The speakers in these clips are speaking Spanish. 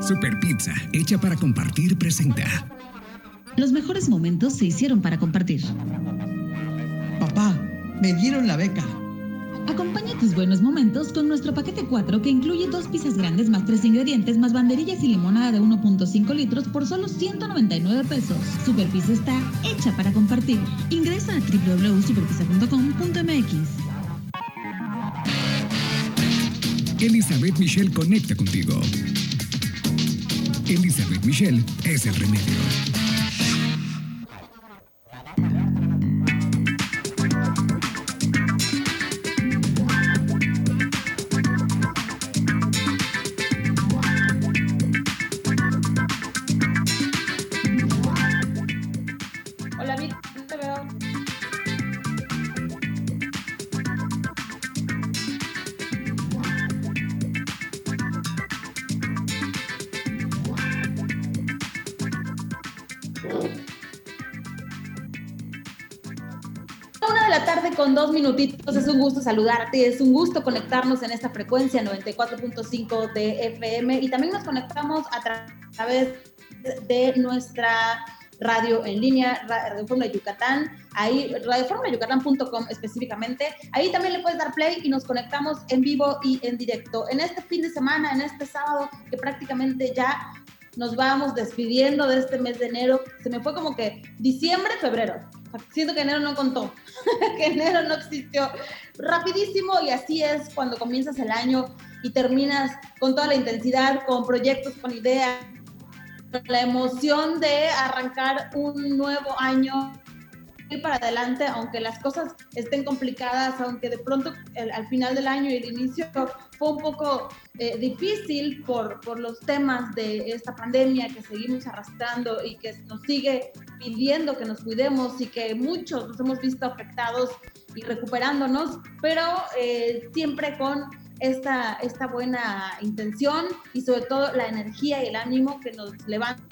Super Pizza, hecha para compartir, presenta. Los mejores momentos se hicieron para compartir. Papá, me dieron la beca. Acompaña tus buenos momentos con nuestro paquete 4 que incluye dos pizzas grandes más tres ingredientes más banderillas y limonada de 1.5 litros por solo 199 pesos. Super Pizza está hecha para compartir. Ingresa a www.superpizza.com.mx. Elizabeth Michelle conecta contigo. Elizabeth Michelle es el remedio. Saludarte, es un gusto conectarnos en esta frecuencia 94.5 de FM y también nos conectamos a tra- través de nuestra radio en línea, Ra- Radio Fórmula Yucatán, ahí radioformulayucatán.com específicamente. Ahí también le puedes dar play y nos conectamos en vivo y en directo. En este fin de semana, en este sábado, que prácticamente ya nos vamos despidiendo de este mes de enero, se me fue como que diciembre, febrero. Siento que enero no contó, que enero no existió. Rapidísimo y así es cuando comienzas el año y terminas con toda la intensidad, con proyectos, con ideas, la emoción de arrancar un nuevo año ir para adelante, aunque las cosas estén complicadas, aunque de pronto el- al final del año y el inicio fue un poco eh, difícil por, por los temas de esta pandemia que seguimos arrastrando y que nos sigue pidiendo que nos cuidemos y que muchos nos hemos visto afectados y recuperándonos, pero eh, siempre con esta, esta buena intención y sobre todo la energía y el ánimo que nos levanta,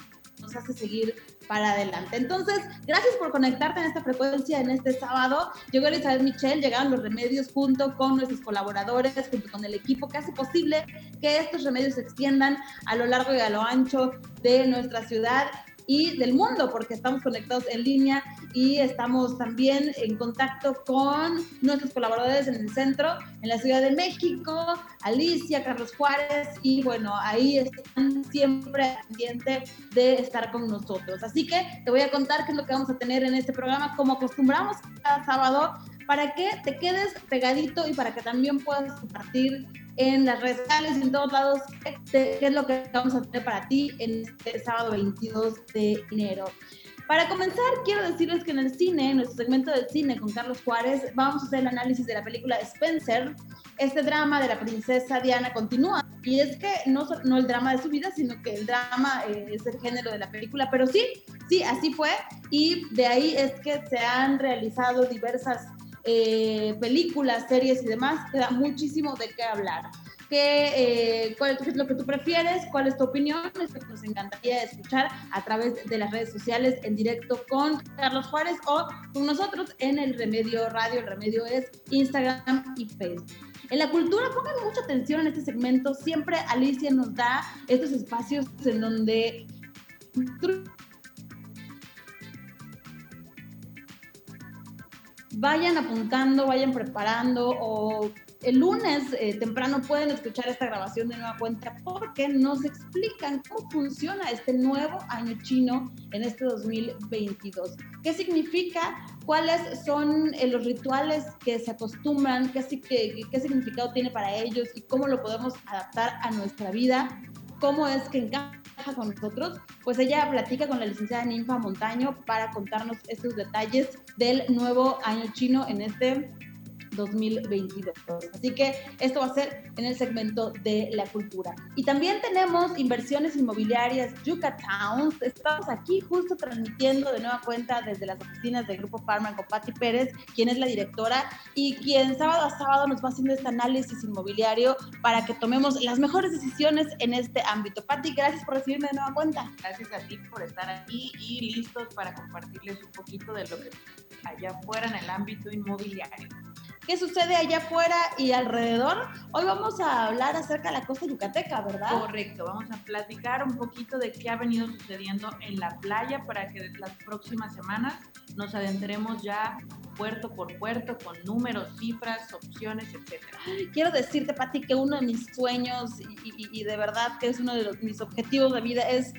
nos hace seguir para adelante. Entonces, gracias por conectarte en esta frecuencia en este sábado. Llegó Elizabeth Michelle, llegaron los remedios junto con nuestros colaboradores, junto con el equipo que hace posible que estos remedios se extiendan a lo largo y a lo ancho de nuestra ciudad y del mundo, porque estamos conectados en línea y estamos también en contacto con nuestros colaboradores en el centro, en la Ciudad de México, Alicia, Carlos Juárez, y bueno, ahí están siempre pendientes de estar con nosotros. Así que te voy a contar qué es lo que vamos a tener en este programa, como acostumbramos cada sábado, para que te quedes pegadito y para que también puedas compartir en las redes sociales en todos lados qué, qué es lo que vamos a tener para ti en este sábado 22 de enero. Para comenzar, quiero decirles que en el cine, en nuestro segmento del cine con Carlos Juárez, vamos a hacer el análisis de la película Spencer. Este drama de la princesa Diana continúa. Y es que no, no el drama de su vida, sino que el drama eh, es el género de la película. Pero sí, sí, así fue. Y de ahí es que se han realizado diversas eh, películas, series y demás. Queda muchísimo de qué hablar. ¿Qué, eh, ¿Cuál es lo que tú prefieres? ¿Cuál es tu opinión? Es nos encantaría escuchar a través de las redes sociales en directo con Carlos Juárez o con nosotros en el Remedio Radio. El Remedio es Instagram y Facebook. En la cultura, pongan mucha atención en este segmento. Siempre Alicia nos da estos espacios en donde vayan apuntando, vayan preparando o el lunes eh, temprano pueden escuchar esta grabación de nueva cuenta porque nos explican cómo funciona este nuevo año chino en este 2022. ¿Qué significa? ¿Cuáles son eh, los rituales que se acostumbran? ¿Qué, si- qué, qué significado tiene para ellos? ¿Y cómo lo podemos adaptar a nuestra vida? ¿Cómo es que encaja con nosotros? Pues ella platica con la licenciada Ninfa Montaño para contarnos estos detalles del nuevo año chino en este 2022. Así que esto va a ser en el segmento de la cultura. Y también tenemos inversiones inmobiliarias Yucatán. Estamos aquí justo transmitiendo de nueva cuenta desde las oficinas del Grupo Farman con Patti Pérez, quien es la directora y quien sábado a sábado nos va haciendo este análisis inmobiliario para que tomemos las mejores decisiones en este ámbito. Patti, gracias por recibirme de nueva cuenta. Gracias a ti por estar aquí y listos para compartirles un poquito de lo que allá afuera en el ámbito inmobiliario. Qué sucede allá afuera y alrededor. Hoy vamos a hablar acerca de la costa yucateca, ¿verdad? Correcto, vamos a platicar un poquito de qué ha venido sucediendo en la playa para que las próximas semanas nos adentremos ya puerto por puerto con números, cifras, opciones, etcétera. Quiero decirte, Pati, que uno de mis sueños y, y, de verdad que es uno de los, mis objetivos de vida es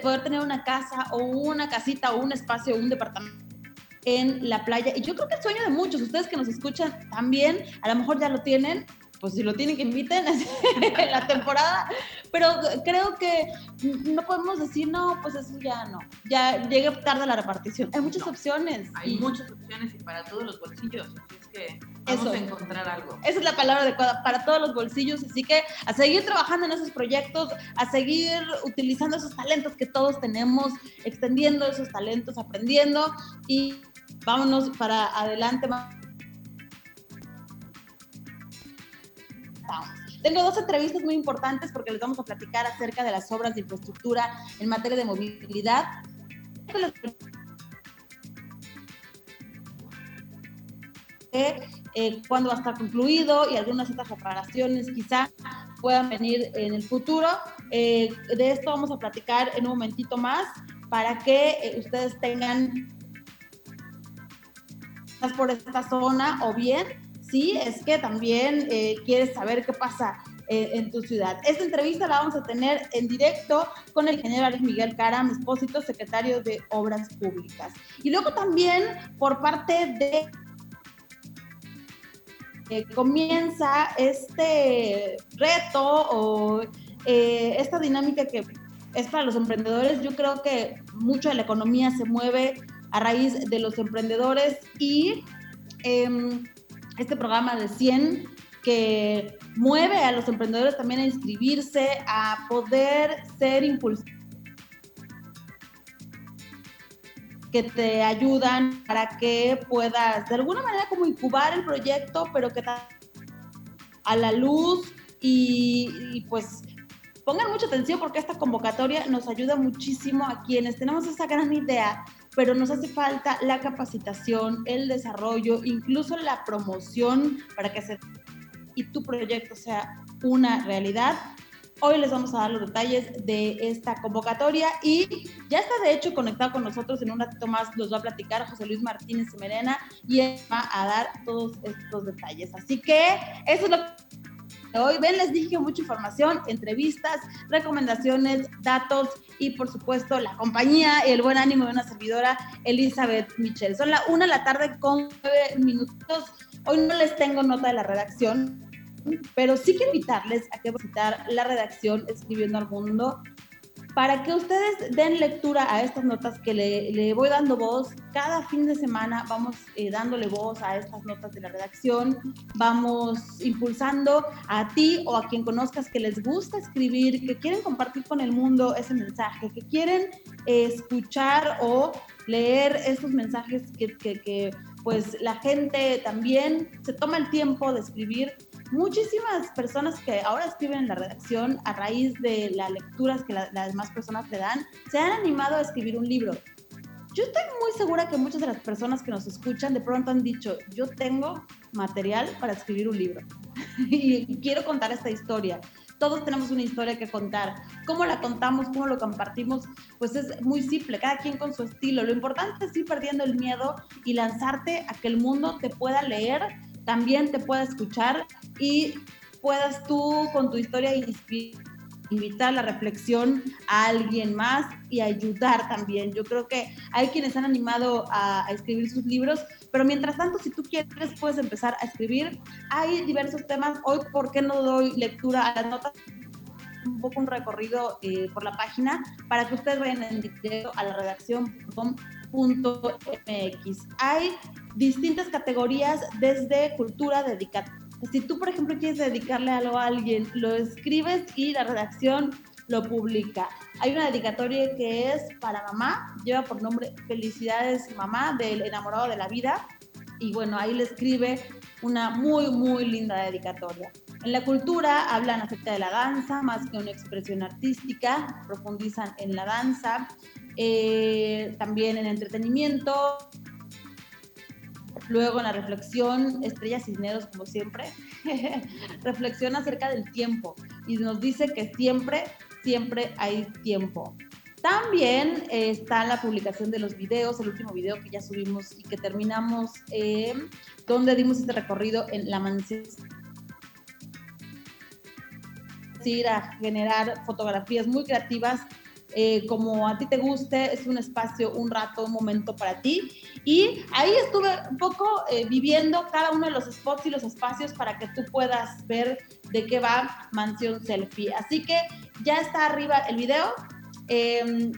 poder tener una casa o una casita o un espacio o un departamento en la playa. Y yo creo que el sueño de muchos, ustedes que nos escuchan también, a lo mejor ya lo tienen, pues si lo tienen que inviten en la temporada, pero creo que no podemos decir, no, pues eso ya no, ya llegue tarde la repartición. Hay muchas opciones. Hay muchas opciones y para todos los bolsillos, así es que vamos a encontrar algo. Esa es la palabra adecuada, para todos los bolsillos, así que a seguir trabajando en esos proyectos, a seguir utilizando esos talentos que todos tenemos, extendiendo esos talentos, aprendiendo y vámonos para adelante. Tengo dos entrevistas muy importantes porque les vamos a platicar acerca de las obras de infraestructura en materia de movilidad. Eh, cuándo va a estar concluido y algunas otras reparaciones quizá puedan venir en el futuro. Eh, de esto vamos a platicar en un momentito más para que eh, ustedes tengan por esta zona o bien si es que también eh, quieres saber qué pasa eh, en tu ciudad. Esta entrevista la vamos a tener en directo con el general Miguel Caram Espósito, secretario de Obras Públicas. Y luego también por parte de eh, comienza este reto o esta dinámica que es para los emprendedores. Yo creo que mucho de la economía se mueve a raíz de los emprendedores y em, este programa de 100 que mueve a los emprendedores también a inscribirse, a poder ser impulsados que te ayudan para que puedas de alguna manera como incubar el proyecto, pero que a la luz y, y pues pongan mucha atención porque esta convocatoria nos ayuda muchísimo a quienes tenemos esa gran idea pero nos hace falta la capacitación, el desarrollo, incluso la promoción para que se y tu proyecto sea una realidad. Hoy les vamos a dar los detalles de esta convocatoria y ya está de hecho conectado con nosotros en un ratito más, nos va a platicar José Luis Martínez Merena y él va a dar todos estos detalles. Así que eso es lo que Hoy, ven, les dije mucha información, entrevistas, recomendaciones, datos y por supuesto la compañía y el buen ánimo de una servidora, Elizabeth Michel. Son la una de la tarde con nueve minutos. Hoy no les tengo nota de la redacción, pero sí quiero invitarles a que visitar la redacción Escribiendo al Mundo para que ustedes den lectura a estas notas que le, voy dando voz. Cada fin de semana vamos eh, dándole voz a estas notas de la redacción, vamos impulsando a ti o a quien conozcas que les gusta escribir, que quieren compartir con el mundo ese mensaje, que quieren escuchar o leer esos mensajes que, que pues la gente también se toma el tiempo de escribir muchísimas personas que ahora escriben en la redacción a raíz de las lecturas que las demás personas le dan, se han animado a escribir un libro. Yo estoy muy segura que muchas de las personas que nos escuchan de pronto han dicho, yo tengo material para escribir un libro y quiero contar esta historia. Todos tenemos una historia que contar. ¿Cómo la contamos? ¿Cómo lo compartimos? Pues es muy simple, cada quien con su estilo. Lo importante es ir perdiendo el miedo y lanzarte a que el mundo te pueda leer también te pueda escuchar y puedas tú con tu historia invitar la reflexión a alguien más y ayudar también. Yo creo que hay quienes han animado a, escribir sus libros, pero mientras tanto, si tú quieres, puedes empezar a escribir. Hay diversos temas. Hoy, ¿por qué no doy lectura a las notas? un poco un recorrido eh, por la página para que ustedes vayan en directo a la redacción .mx. Hay distintas categorías desde cultura dedicada. Si tú, por ejemplo, quieres dedicarle algo a alguien, lo escribes y la redacción lo publica. Hay una dedicatoria que es para mamá, lleva por nombre Felicidades Mamá del enamorado de la vida. Y bueno, ahí le escribe una muy, muy linda dedicatoria. En la cultura hablan acerca de la danza, más que una expresión artística, profundizan en la danza, eh, también en entretenimiento, Luego en la reflexión, Estrella Cisneros, como siempre, reflexiona acerca del tiempo y nos dice que siempre, siempre hay tiempo. También eh, está la publicación de los videos, el último video que ya subimos y que terminamos, eh, donde dimos este recorrido en la mansión ir a generar fotografías muy creativas eh, como a ti te guste, es un espacio, un rato, un momento para ti. Y ahí estuve un poco eh, viviendo cada uno de los spots y los espacios para que tú puedas ver de qué va Mansión Selfie. Así que ya está arriba el video, em,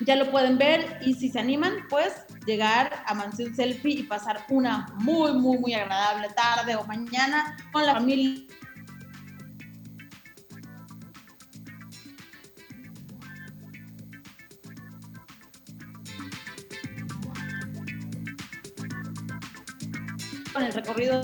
ya lo pueden ver y si se animan, pues llegar a Mansión Selfie y pasar una muy, muy, muy agradable tarde o mañana con la familia con el recorrido.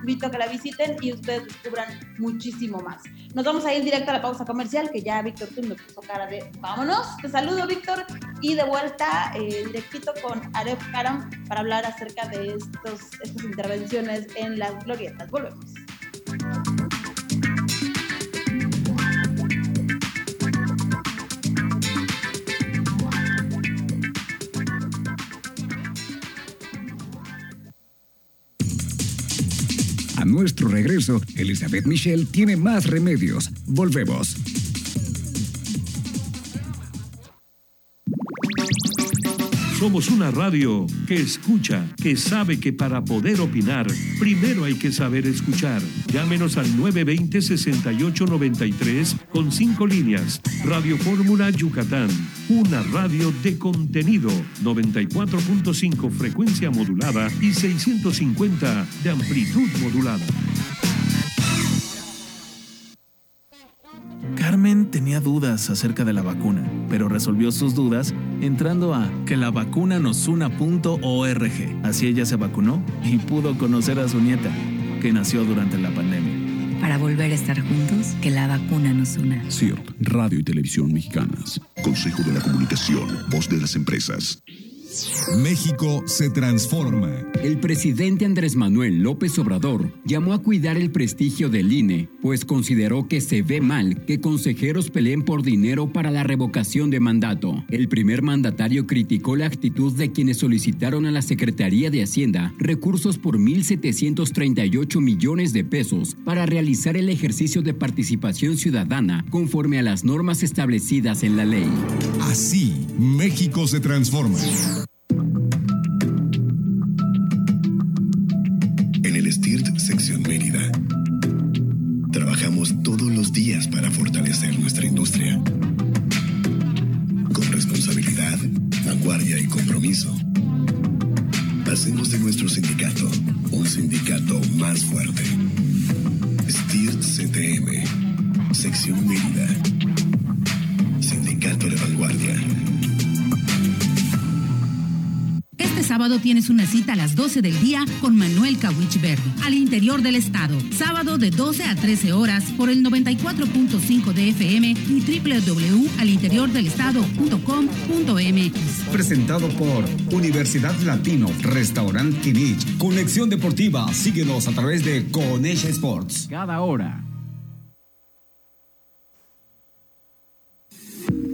Invito a que la visiten y ustedes descubran muchísimo más. Nos vamos a ir directo a la pausa comercial, que ya Víctor tú me puso cara de vámonos. Te saludo, Víctor, y de vuelta eh, directito con Aref Karam para hablar acerca de estos, estas intervenciones en las glorietas. Volvemos. Nuestro regreso, Elizabeth Michelle tiene más remedios. Volvemos. Somos una radio que escucha, que sabe que para poder opinar, primero hay que saber escuchar. Llámenos al 920-6893 con cinco líneas. Radio Fórmula Yucatán, una radio de contenido, 94.5 frecuencia modulada y 650 de amplitud modulada. Tenía dudas acerca de la vacuna, pero resolvió sus dudas entrando a que la vacuna nos una.org. Así ella se vacunó y pudo conocer a su nieta, que nació durante la pandemia. Para volver a estar juntos, que la vacuna nos una. CIRT, Radio y Televisión Mexicanas. Consejo de la Comunicación, Voz de las Empresas. México se transforma. El presidente Andrés Manuel López Obrador llamó a cuidar el prestigio del INE, pues consideró que se ve mal que consejeros peleen por dinero para la revocación de mandato. El primer mandatario criticó la actitud de quienes solicitaron a la Secretaría de Hacienda recursos por 1.738 millones de pesos para realizar el ejercicio de participación ciudadana conforme a las normas establecidas en la ley. Así, México se transforma. En el STIRT Sección Mérida, trabajamos todos los días para fortalecer nuestra industria. Con responsabilidad, vanguardia y compromiso. Hacemos de nuestro sindicato un sindicato más fuerte. STIRT CTM, Sección Mérida. Sindicato de vanguardia. Sábado tienes una cita a las 12 del día con Manuel Kawich Verde, al interior del estado. Sábado de 12 a 13 horas por el 94.5 de FM y www.alinteriordelestado.com.mx. Presentado por Universidad Latino, Restaurant Kinich. Conexión Deportiva, síguenos a través de Conexa Sports. Cada hora.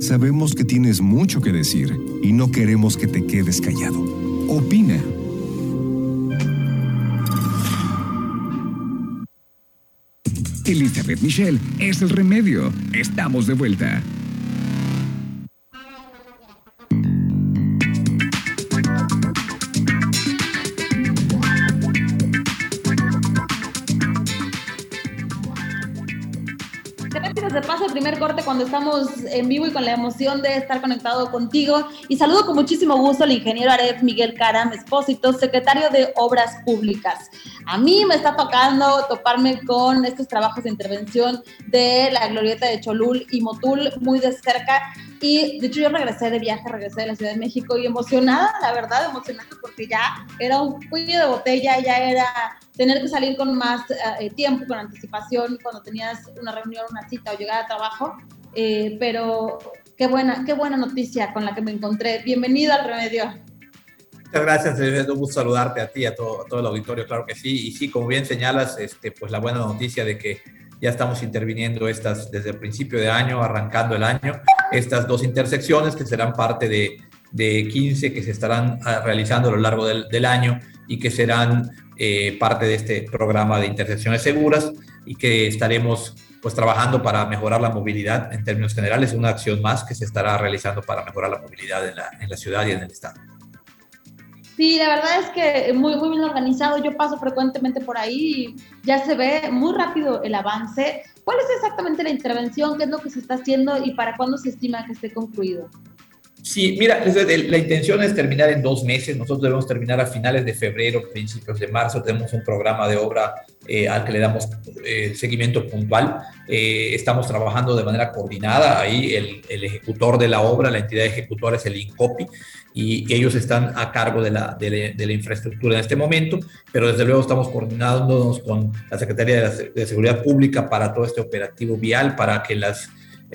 Sabemos que tienes mucho que decir y no queremos que te quedes callado. Opina. Elizabeth Michelle es el remedio. Estamos de vuelta. Primer corte cuando estamos en vivo y con la emoción de estar conectado contigo. Y saludo con muchísimo gusto al ingeniero Aref Miguel Caram Espósito, secretario de Obras Públicas. A mí me está tocando toparme con estos trabajos de intervención de la glorieta de Cholul y Motul muy de cerca. Y de hecho yo regresé de viaje, regresé de la Ciudad de México y emocionada, la verdad, emocionada porque ya era un cuello de botella, ya era tener que salir con más eh, tiempo, con anticipación, cuando tenías una reunión, una cita o llegar a trabajo. Eh, pero qué buena, qué buena noticia con la que me encontré. Bienvenido al remedio. Muchas gracias, es un gusto saludarte a ti, a todo, a todo el auditorio, claro que sí. Y sí, como bien señalas, este, pues la buena noticia de que ya estamos interviniendo estas desde el principio de año, arrancando el año, estas dos intersecciones que serán parte de, de 15 que se estarán ah, realizando a lo largo del, del año y que serán eh, parte de este programa de intersecciones seguras y que estaremos pues trabajando para mejorar la movilidad en términos generales, una acción más que se estará realizando para mejorar la movilidad en la, en la ciudad y en el estado. Sí, la verdad es que muy, muy bien organizado. Yo paso frecuentemente por ahí y ya se ve muy rápido el avance. ¿Cuál es exactamente la intervención? ¿Qué es lo que se está haciendo y para cuándo se estima que esté concluido? Sí, mira, la intención es terminar en dos meses. Nosotros debemos terminar a finales de febrero, principios de marzo. Tenemos un programa de obra eh, al que le damos eh, seguimiento puntual. Eh, estamos trabajando de manera coordinada. Ahí el, el, ejecutor de la obra, la entidad ejecutora es el INCOPI y, ellos están a cargo de la, de, de la, infraestructura en este momento, pero desde luego estamos coordinándonos con la Secretaría de, de Seguridad Pública para todo este operativo vial, para que las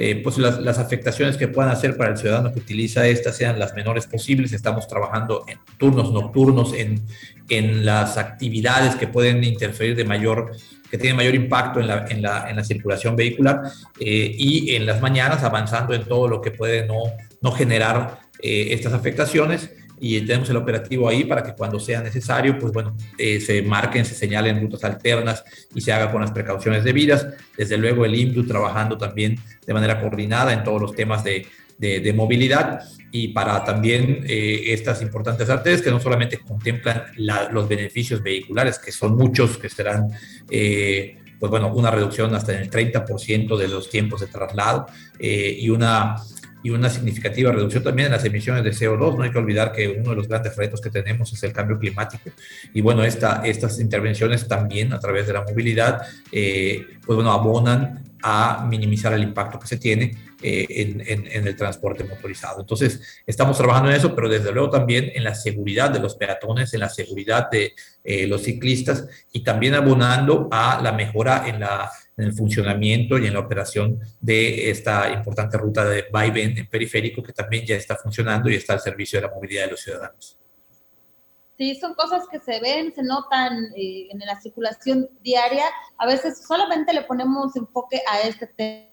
eh, pues las, las, afectaciones que puedan hacer para el ciudadano que utiliza esta sean las menores posibles. Estamos trabajando en turnos nocturnos, en, en las actividades que pueden interferir de mayor, que tienen mayor impacto en la, en la, en la circulación vehicular eh, y en las mañanas avanzando en todo lo que puede no, no generar eh, estas afectaciones y tenemos el operativo ahí para que cuando sea necesario, pues bueno, eh, se marquen, se señalen rutas alternas y se haga con las precauciones debidas. Desde luego el IMDU trabajando también de manera coordinada en todos los temas de, de, movilidad y para también eh, estas importantes arterias que no solamente contemplan los beneficios vehiculares, que son muchos, que serán... Eh, pues bueno, una reducción hasta en el 30% de los tiempos de traslado y una y una significativa reducción también en las emisiones de CO2. No hay que olvidar que uno de los grandes retos que tenemos es el cambio climático. Y bueno, esta, estas intervenciones también a través de la movilidad, eh, pues bueno, abonan a minimizar el impacto que se tiene eh, en, en, el transporte motorizado. Entonces, estamos trabajando en eso, pero desde luego también en la seguridad de los peatones, en la seguridad de eh, los ciclistas y también abonando a la mejora en la en el funcionamiento y en la operación de esta importante ruta de vaivén en periférico que también ya está funcionando y está al servicio de la movilidad de los ciudadanos. Sí, son cosas que se ven, se notan eh, en la circulación diaria. A veces solamente le ponemos enfoque a este tema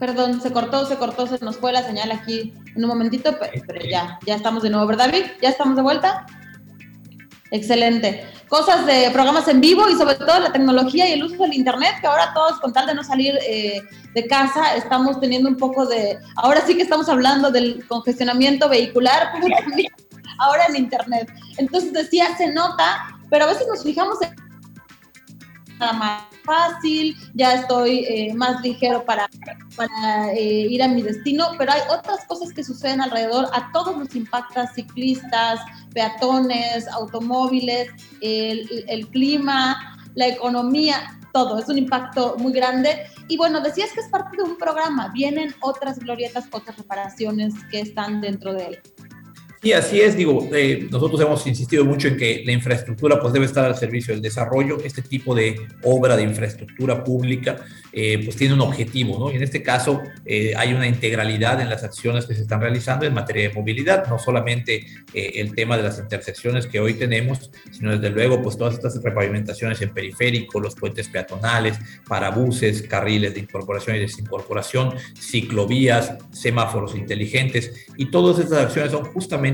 Perdón, se cortó, se cortó, se nos fue la señal aquí en un momentito, pero, ya, ya estamos de nuevo, ¿verdad, Vic? ¿Ya estamos de vuelta? Excelente. Cosas de programas en vivo y sobre todo la tecnología y el uso del Internet, que ahora todos, con tal de no salir eh, de casa, estamos teniendo un poco de... Ahora sí que estamos hablando del congestionamiento vehicular, pero también ahora en Internet. Entonces decía, se nota, pero a veces nos fijamos en más fácil, ya estoy eh, más ligero para, para eh, ir a mi destino, pero hay otras cosas que suceden alrededor, a todos nos impacta ciclistas, peatones, automóviles, el clima, la economía, todo, es un impacto muy grande. Y bueno, decías que es parte de un programa, vienen otras glorietas, otras reparaciones que están dentro de él. Sí, así es, digo, eh, nosotros hemos insistido mucho en que la infraestructura pues debe estar al servicio del desarrollo, este tipo de obra de infraestructura pública eh, pues tiene un objetivo, ¿no? Y en este caso eh, hay una integralidad en las acciones que se están realizando en materia de movilidad, no solamente el tema de las intersecciones que hoy tenemos, sino desde luego pues todas estas repavimentaciones en periférico, los puentes peatonales, parabuses, carriles de incorporación y desincorporación, ciclovías, semáforos inteligentes y todas estas acciones son justamente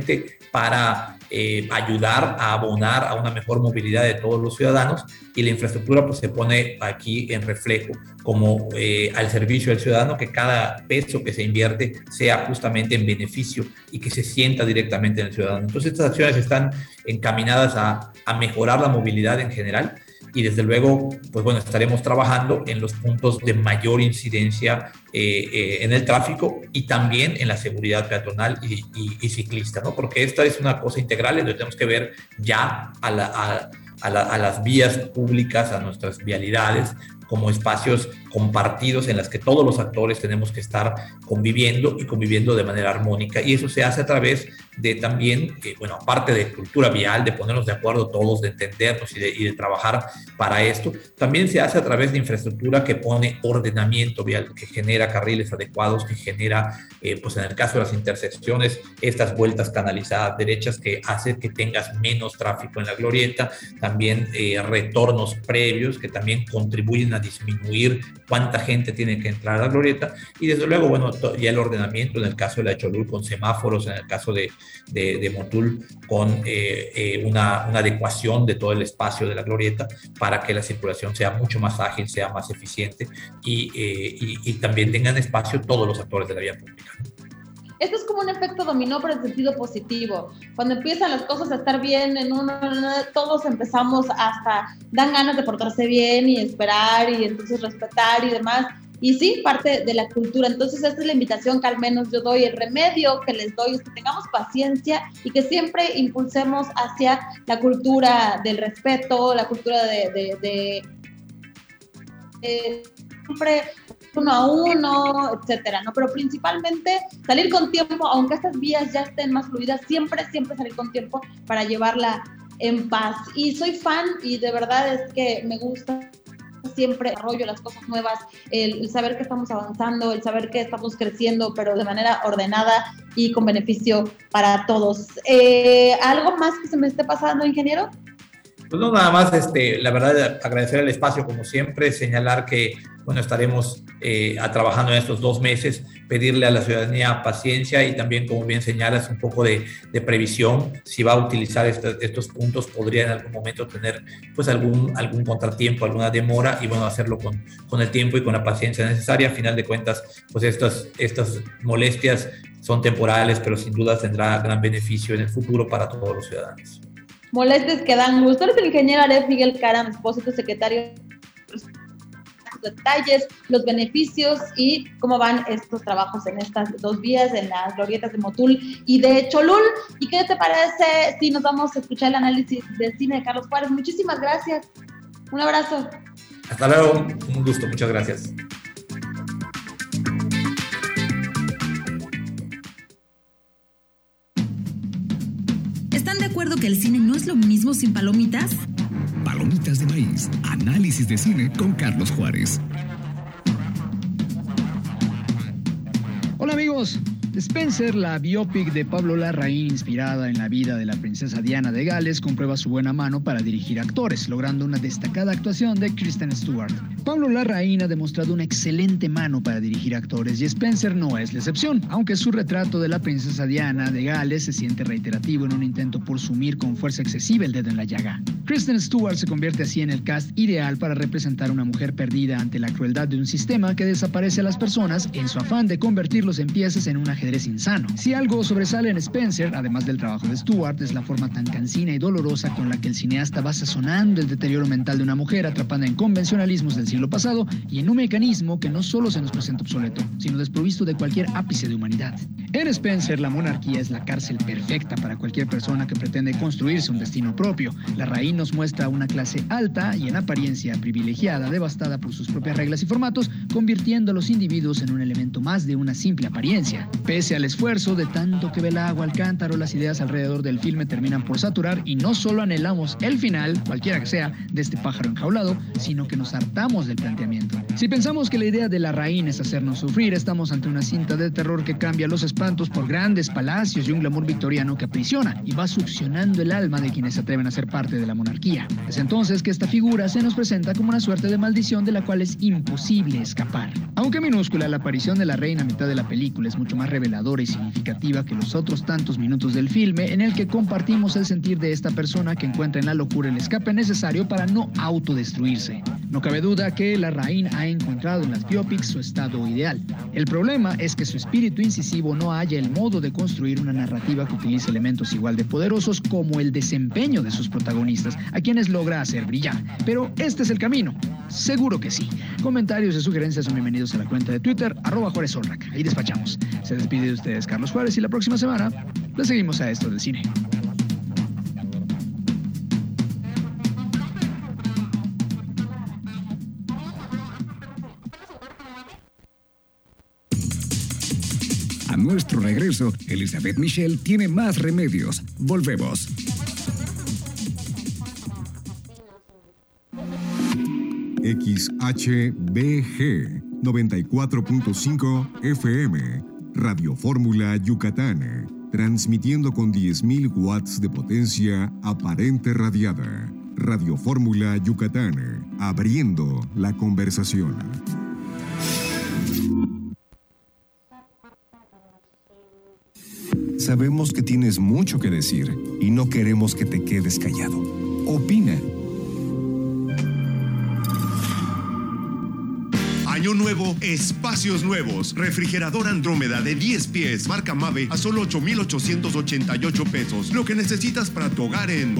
para eh, ayudar a abonar a una mejor movilidad de todos los ciudadanos y la infraestructura pues se pone aquí en reflejo como eh, al servicio del ciudadano, que cada peso que se invierte sea justamente en beneficio y que se sienta directamente en el ciudadano. Entonces estas acciones están encaminadas a, a mejorar la movilidad en general y desde luego, pues bueno, estaremos trabajando en los puntos de mayor incidencia eh, eh, en el tráfico y también en la seguridad peatonal y, ciclista, ¿no? Porque esta es una cosa integral donde tenemos que ver ya a, las vías públicas, a nuestras vialidades, como espacios compartidos en las que todos los actores tenemos que estar conviviendo y conviviendo de manera armónica. Y eso se hace a través de también, eh, bueno, aparte de cultura vial, de ponernos de acuerdo todos, de entendernos y de, y de, trabajar para esto, también se hace a través de infraestructura que pone ordenamiento vial, que genera carriles adecuados, que genera, eh, pues en el caso de las intersecciones, estas vueltas canalizadas derechas que hacen que tengas menos tráfico en la glorieta, también eh, retornos previos que también contribuyen disminuir cuánta gente tiene que entrar a la glorieta y desde luego, bueno, ya el ordenamiento en el caso de la Cholul con semáforos, en el caso de, de, Motul con eh, eh, una, adecuación de todo el espacio de la glorieta para que la circulación sea mucho más ágil, sea más eficiente y, eh, y, y también tengan espacio todos los actores de la vía pública. Esto es como un efecto dominó, pero en sentido positivo. Cuando empiezan las cosas a estar bien, en uno, todos empezamos hasta, dan ganas de portarse bien y esperar y entonces respetar y demás. Y sí, parte de la cultura. Entonces, esta es la invitación que al menos yo doy, el remedio que les doy es que tengamos paciencia y que siempre impulsemos hacia la cultura del respeto, la cultura de, de, de siempre uno a uno, etcétera, ¿no? Pero principalmente salir con tiempo, aunque estas vías ya estén más fluidas, siempre, siempre salir con tiempo para llevarla en paz. Y soy fan y de verdad es que me gusta siempre desarrollo las cosas nuevas, el, saber que estamos avanzando, el saber que estamos creciendo, pero de manera ordenada y con beneficio para todos. Eh, ¿Algo más que se me esté pasando, ingeniero? Pues no, nada más, este, la verdad, agradecer el espacio como siempre, señalar que, bueno, estaremos eh, trabajando en estos dos meses, pedirle a la ciudadanía paciencia y también, como bien señalas, un poco de, de previsión. Si va a utilizar estos puntos, podría en algún momento tener, pues, algún, algún contratiempo, alguna demora y, bueno, hacerlo con, con el tiempo y con la paciencia necesaria. A final de cuentas, pues, estas, estas molestias son temporales, pero sin duda tendrá gran beneficio en el futuro para todos los ciudadanos molestes que dan gusto. Eres el ingeniero Aref Miguel Caram, expósito secretario detalles, los beneficios y cómo van estos trabajos en estas dos vías, en las glorietas de Motul y de Cholul. ¿Y qué te parece si nos vamos a escuchar el análisis del cine de Carlos Juárez? Muchísimas gracias. Un abrazo. Hasta luego. Un gusto. Muchas gracias. acuerdo que el cine es lo mismo sin palomitas? Palomitas de maíz. Análisis de cine con Carlos Juárez. Hola amigos. Spencer, la biopic de Pablo Larraín inspirada en la vida de la princesa Diana de Gales, comprueba su buena mano para dirigir actores, logrando una destacada actuación de Kristen Stewart. Pablo Larraín ha demostrado una excelente mano para dirigir actores y Spencer no es la excepción, aunque su retrato de la princesa Diana de Gales se siente reiterativo en un intento por sumir con fuerza excesiva el dedo en la llaga. Kristen Stewart se convierte así en el cast ideal para representar a una mujer perdida ante la crueldad de un sistema que desaparece a las personas en su afán de convertirlos en piezas en una ajedrez insano. Si algo sobresale en Spencer, además del trabajo de Stewart, es la forma tan cansina y dolorosa con la que el cineasta va sazonando el deterioro mental de una mujer atrapada en convencionalismos del siglo pasado y en un mecanismo que no solo se nos presenta obsoleto, sino desprovisto de cualquier ápice de humanidad. En Spencer, la monarquía es la cárcel perfecta para cualquier persona que pretende construirse un destino propio. La raíz nos muestra una clase alta y en apariencia privilegiada, devastada por sus propias reglas y formatos, convirtiendo a los individuos en un elemento más de una simple apariencia. Pese al esfuerzo de tanto que ve el agua al cántaro, las ideas alrededor del filme terminan por saturar y no solo anhelamos el final, cualquiera que sea, de este pájaro enjaulado, sino que nos hartamos del planteamiento. Si pensamos que la idea de la reina es hacernos sufrir, estamos ante una cinta de terror que cambia los espantos por grandes palacios y un glamour victoriano que aprisiona y va succionando el alma de quienes se atreven a ser parte de la monarquía. Es entonces que esta figura se nos presenta como una suerte de maldición de la cual es imposible escapar. Aunque minúscula, la aparición de la reina a mitad de la película es mucho más reveladora y significativa que los otros tantos minutos del filme en el que compartimos el sentir de esta persona que encuentra en la locura el escape necesario para no autodestruirse. No cabe duda que la reina ha encontrado en las biopics su estado ideal. El problema es que su espíritu incisivo no haya el modo de construir una narrativa que utilice elementos igual de poderosos como el desempeño de sus protagonistas, a quienes logra hacer brillar. Pero este es el camino. Seguro que sí. Comentarios y sugerencias son bienvenidos a la cuenta de Twitter, arroba Juárez Ahí despachamos. Se despide de ustedes Carlos Juárez y la próxima semana le seguimos a esto del cine. A nuestro regreso, Elizabeth Michel tiene más remedios. Volvemos. XHBG 94.5 FM Radio Fórmula Yucatán, transmitiendo con 10.000 watts de potencia aparente radiada. Radio Fórmula Yucatán, abriendo la conversación. Sabemos que tienes mucho que decir y no queremos que te quedes callado. Opina Nuevo, espacios nuevos. Refrigerador Andrómeda de 10 pies, marca Mave, a solo 8,888 pesos. Lo que necesitas para tu hogar en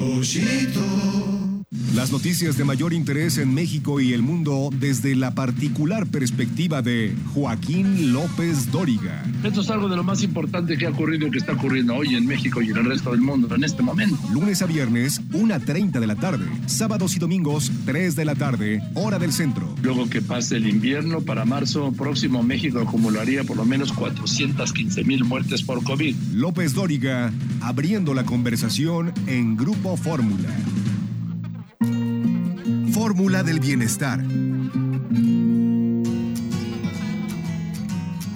Las noticias de mayor interés en México y el mundo desde la particular perspectiva de Joaquín López Dóriga. Esto es algo de lo más importante que ha ocurrido y que está ocurriendo hoy en México y en el resto del mundo en este momento. Lunes a viernes, 1.30 de la tarde. Sábados y domingos, 3 de la tarde, hora del centro. Luego que pase el invierno, para marzo próximo México acumularía por lo menos 415 mil muertes por COVID. López Dóriga, abriendo la conversación en Grupo Fórmula. Fórmula del Bienestar.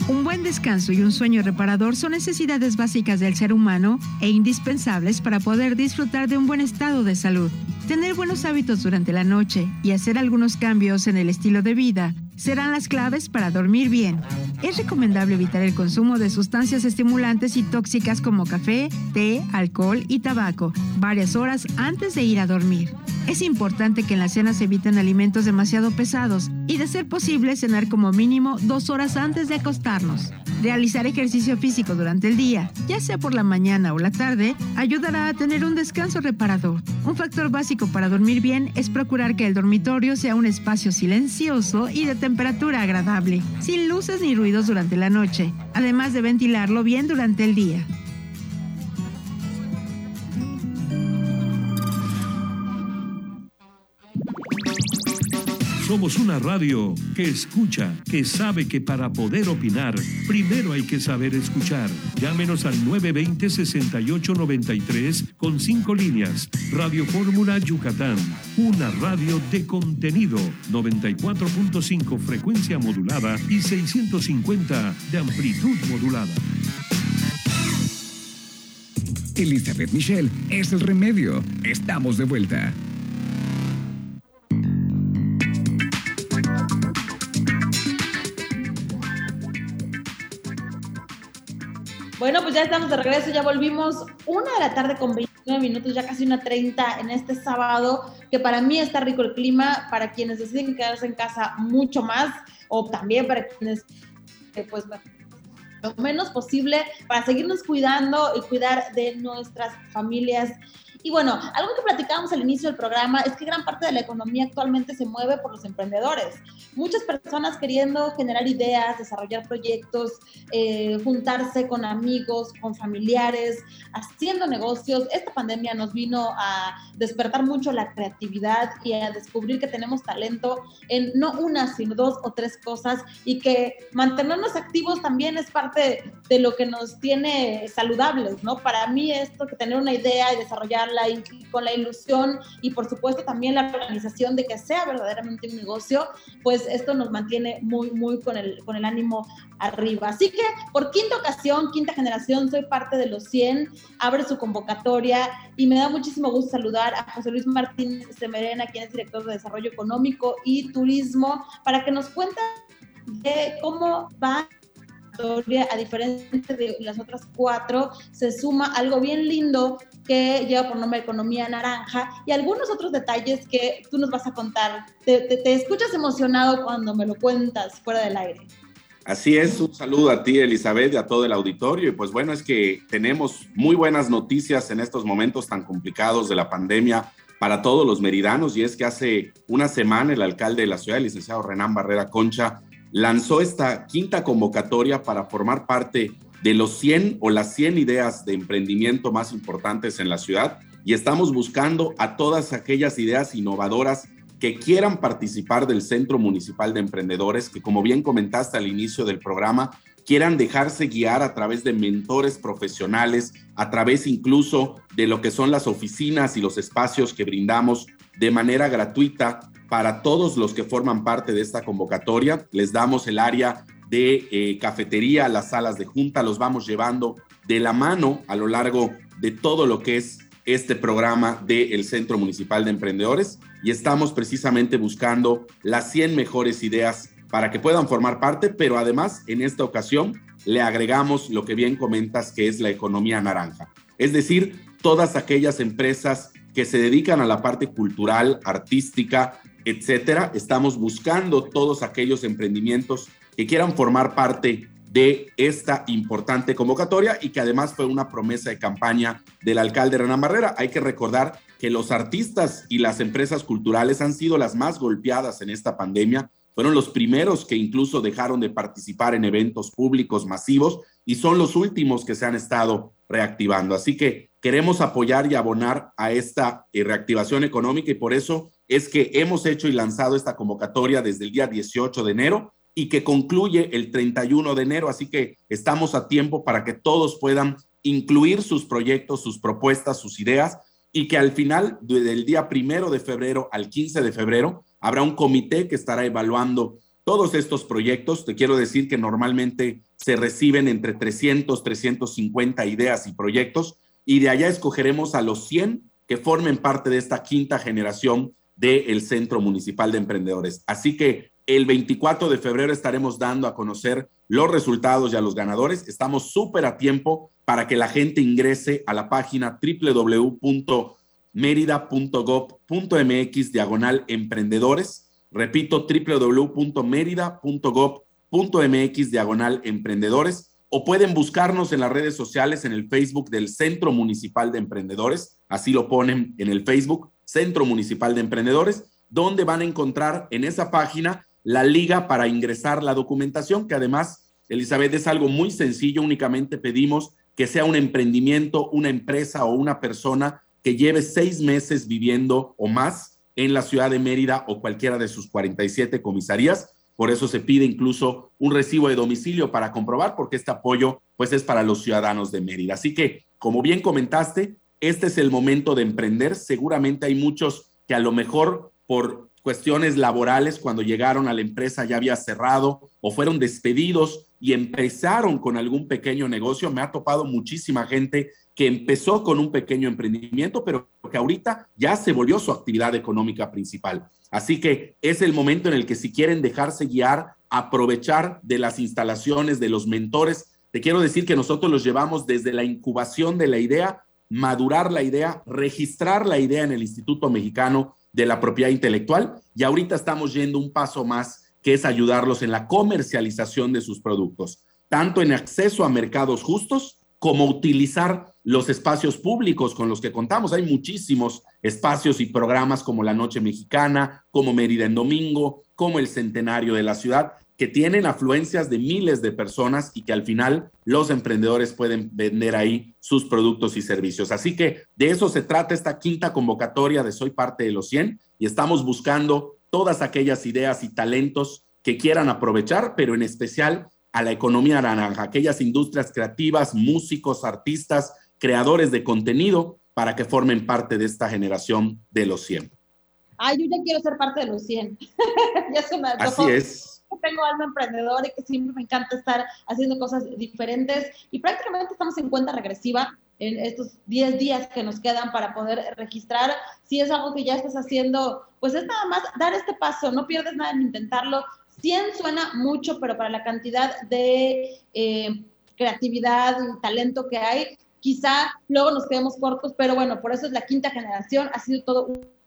Un buen descanso y un sueño reparador son necesidades básicas del ser humano e indispensables para poder disfrutar de un buen estado de salud. Tener buenos hábitos durante la noche y hacer algunos cambios en el estilo de vida serán las claves para dormir bien. Es recomendable evitar el consumo de sustancias estimulantes y tóxicas como café, té, alcohol y tabaco varias horas antes de ir a dormir. Es importante que en la cena se eviten alimentos demasiado pesados y de ser posible cenar como mínimo dos horas antes de acostarnos. Realizar ejercicio físico durante el día, ya sea por la mañana o la tarde, ayudará a tener un descanso reparador. Un factor básico para dormir bien es procurar que el dormitorio sea un espacio silencioso y de temperatura agradable, sin luces ni ruidos durante la noche, además de ventilarlo bien durante el día. Somos una radio que escucha, que sabe que para poder opinar, primero hay que saber escuchar. Llámenos al 920-6893 con cinco líneas. Radio Fórmula Yucatán, una radio de contenido, 94.5 frecuencia modulada y 650 de amplitud modulada. Elizabeth Michelle es el remedio. Estamos de vuelta. Bueno, pues ya estamos de regreso, ya volvimos una de la tarde con 29 minutos, ya casi una 30 en este sábado, que para mí está rico el clima, para quienes deciden quedarse en casa mucho más, o también para quienes, eh, pues, lo menos posible, para seguirnos cuidando y cuidar de nuestras familias y bueno, algo que platicábamos al inicio del programa es que gran parte de la economía actualmente se mueve por los emprendedores. Muchas personas queriendo generar ideas, desarrollar proyectos, eh, juntarse con amigos, con familiares, haciendo negocios. Esta pandemia nos vino a despertar mucho la creatividad y a descubrir que tenemos talento en no una, sino dos o tres cosas y que mantenernos activos también es parte de lo que nos tiene saludables, ¿no? Para mí esto que tener una idea y desarrollar con la ilusión y por supuesto también la organización de que sea verdaderamente un negocio, pues esto nos mantiene muy, muy con el, con el ánimo arriba. Así que por quinta ocasión, quinta generación, soy parte de los 100, abre su convocatoria y me da muchísimo gusto saludar a José Luis Martínez Semerena, quien es director de Desarrollo Económico y Turismo, para que nos cuente de cómo va a diferencia de las otras cuatro, se suma algo bien lindo que lleva por nombre Economía Naranja y algunos otros detalles que tú nos vas a contar. Te, te, escuchas emocionado cuando me lo cuentas fuera del aire. Así es, un saludo a ti, Elizabeth, y a todo el auditorio. Y pues bueno, es que tenemos muy buenas noticias en estos momentos tan complicados de la pandemia para todos los meridanos. Y es que hace una semana el alcalde de la ciudad, el licenciado Renán Barrera Concha, lanzó esta quinta convocatoria para formar parte de los 100 o las 100 ideas de emprendimiento más importantes en la ciudad. Y estamos buscando a todas aquellas ideas innovadoras que quieran participar del Centro Municipal de Emprendedores, que como bien comentaste al inicio del programa, quieran dejarse guiar a través de mentores profesionales, a través incluso de lo que son las oficinas y los espacios que brindamos de manera gratuita para todos los que forman parte de esta convocatoria. Les damos el área de eh, cafetería, las salas de junta, los vamos llevando de la mano a lo largo de todo lo que es este programa del Centro Municipal de Emprendedores y estamos precisamente buscando las 100 mejores ideas para que puedan formar parte, pero además en esta ocasión le agregamos lo que bien comentas que es la economía naranja. Es decir, todas aquellas empresas que se dedican a la parte cultural, artística, etcétera, estamos buscando todos aquellos emprendimientos que quieran formar parte de esta importante convocatoria y que además fue una promesa de campaña del alcalde Renan Barrera. Hay que recordar que los artistas y las empresas culturales han sido las más golpeadas en esta pandemia. Fueron los primeros que incluso dejaron de participar en eventos públicos masivos y son los últimos que se han estado reactivando. Así que queremos apoyar y abonar a esta eh, reactivación económica y por eso es que hemos hecho y lanzado esta convocatoria desde el día 18 de enero y que concluye el 31 de enero. Así que estamos a tiempo para que todos puedan incluir sus proyectos, sus propuestas, sus ideas y que al final del día primero de febrero al 15 de febrero habrá un comité que estará evaluando todos estos proyectos. Te quiero decir que normalmente se reciben entre 300, 350 ideas y proyectos y de allá escogeremos a los 100 que formen parte de esta quinta generación del Centro Municipal de Emprendedores. Así que el 24 de febrero estaremos dando a conocer los resultados y a los ganadores. Estamos súper a tiempo para que la gente ingrese a la página www.merida.gov.mx diagonal emprendedores. Repito, www.merida.gov.mx diagonal emprendedores. O pueden buscarnos en las redes sociales en el Facebook del Centro Municipal de Emprendedores. Así lo ponen en el Facebook, Centro Municipal de Emprendedores, donde van a encontrar en esa página la liga para ingresar la documentación, que además, Elizabeth, es algo muy sencillo, únicamente pedimos que sea un emprendimiento, una empresa o una persona que lleve seis meses viviendo o más en la ciudad de Mérida o cualquiera de sus 47 comisarías. Por eso se pide incluso un recibo de domicilio para comprobar, porque este apoyo pues es para los ciudadanos de Mérida. Así que, como bien comentaste, este es el momento de emprender. Seguramente hay muchos que a lo mejor por cuestiones laborales cuando llegaron a la empresa ya había cerrado o fueron despedidos y empezaron con algún pequeño negocio. Me ha topado muchísima gente que empezó con un pequeño emprendimiento, pero que ahorita ya se volvió su actividad económica principal. Así que es el momento en el que si quieren dejarse guiar, aprovechar de las instalaciones, de los mentores, te quiero decir que nosotros los llevamos desde la incubación de la idea, madurar la idea, registrar la idea en el Instituto Mexicano de la propiedad intelectual y ahorita estamos yendo un paso más, que es ayudarlos en la comercialización de sus productos, tanto en acceso a mercados justos como utilizar los espacios públicos con los que contamos. Hay muchísimos espacios y programas como la Noche Mexicana, como Mérida en Domingo, como el Centenario de la Ciudad, que tienen afluencias de miles de personas y que al final los emprendedores pueden vender ahí sus productos y servicios. Así que de eso se trata esta quinta convocatoria de Soy parte de los 100 y estamos buscando todas aquellas ideas y talentos que quieran aprovechar, pero en especial a la economía naranja, aquellas industrias creativas, músicos, artistas, creadores de contenido para que formen parte de esta generación de los 100. Ay, yo ya quiero ser parte de los 100. ya se me Así es tengo alma emprendedora y que siempre me encanta estar haciendo cosas diferentes y prácticamente estamos en cuenta regresiva en estos 10 días que nos quedan para poder registrar. Si es algo que ya estás haciendo, pues es nada más dar este paso, no pierdes nada en intentarlo. 100 suena mucho, pero para la cantidad de eh, creatividad y talento que hay, quizá luego nos quedemos cortos, pero bueno, por eso es la quinta generación, ha sido todo un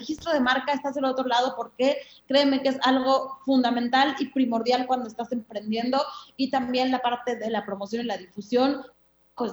registro de marca estás del otro lado porque créeme que es algo fundamental y primordial cuando estás emprendiendo y también la parte de la promoción y la difusión, pues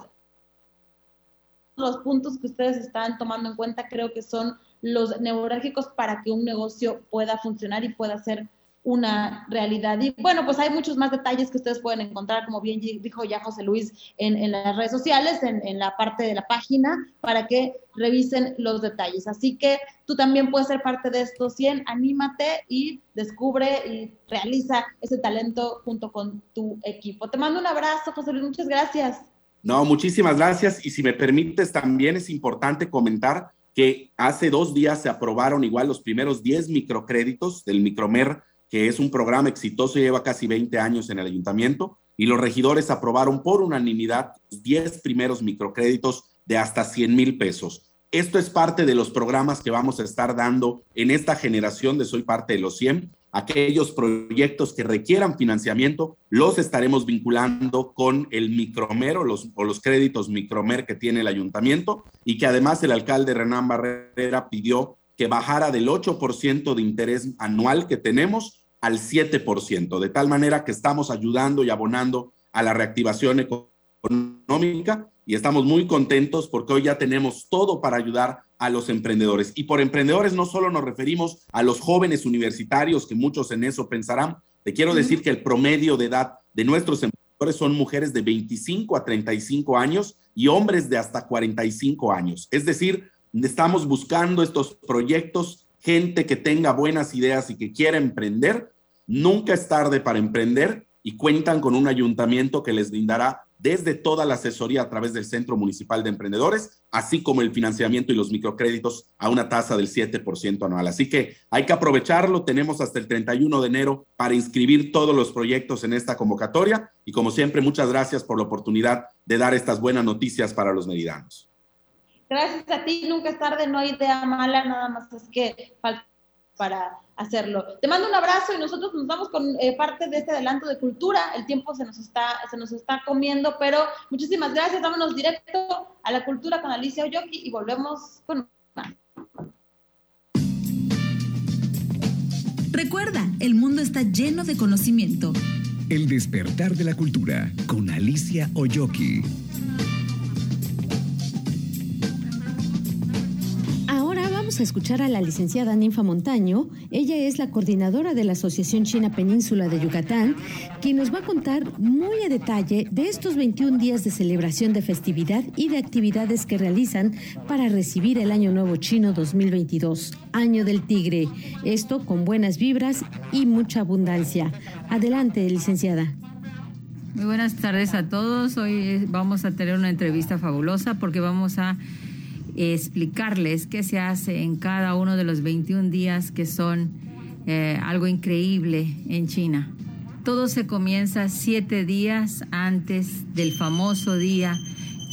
los puntos que ustedes están tomando en cuenta creo que son los neurálgicos para que un negocio pueda funcionar y pueda ser una realidad. Y bueno, pues hay muchos más detalles que ustedes pueden encontrar, como bien dijo ya José Luis, en, las redes sociales, en, la parte de la página, para que revisen los detalles. Así que tú también puedes ser parte de estos 100, anímate y descubre y realiza ese talento junto con tu equipo. Te mando un abrazo, José Luis, muchas gracias. No, muchísimas gracias. Y si me permites, también es importante comentar que hace dos días se aprobaron igual los primeros 10 microcréditos del Micromer que es un programa exitoso, lleva casi 20 años en el ayuntamiento, y los regidores aprobaron por unanimidad 10 primeros microcréditos de hasta 100 mil pesos. Esto es parte de los programas que vamos a estar dando en esta generación de Soy parte de los 100. Aquellos proyectos que requieran financiamiento los estaremos vinculando con el micromer o los, o los créditos micromer que tiene el ayuntamiento y que además el alcalde Renán Barrera pidió que bajara del 8% de interés anual que tenemos al 7%, de tal manera que estamos ayudando y abonando a la reactivación económica y estamos muy contentos porque hoy ya tenemos todo para ayudar a los emprendedores. Y por emprendedores no solo nos referimos a los jóvenes universitarios, que muchos en eso pensarán, te quiero decir que el promedio de edad de nuestros emprendedores son mujeres de 25 a 35 años y hombres de hasta 45 años. Es decir, Estamos buscando estos proyectos, gente que tenga buenas ideas y que quiera emprender. Nunca es tarde para emprender y cuentan con un ayuntamiento que les brindará desde toda la asesoría a través del Centro Municipal de Emprendedores, así como el financiamiento y los microcréditos a una tasa del 7% anual. Así que hay que aprovecharlo. Tenemos hasta el 31 de enero para inscribir todos los proyectos en esta convocatoria. Y como siempre, muchas gracias por la oportunidad de dar estas buenas noticias para los meridanos. Gracias a ti, nunca es tarde, no hay idea mala, nada más es que falta para hacerlo. Te mando un abrazo y nosotros nos vamos con eh, parte de este adelanto de cultura. El tiempo se nos está, se nos está comiendo, pero muchísimas gracias. Vámonos directo a la cultura con Alicia Oyoki y volvemos con más. Recuerda, el mundo está lleno de conocimiento. El despertar de la cultura con Alicia Oyoki. A escuchar a la licenciada Ninfa Montaño. Ella es la coordinadora de la Asociación China Península de Yucatán, quien nos va a contar muy a detalle de estos 21 días de celebración de festividad y de actividades que realizan para recibir el Año Nuevo Chino 2022, Año del Tigre. Esto con buenas vibras y mucha abundancia. Adelante, licenciada. Muy buenas tardes a todos. Hoy vamos a tener una entrevista fabulosa porque vamos a explicarles qué se hace en cada uno de los 21 días que son eh, algo increíble en China. Todo se comienza siete días antes del famoso día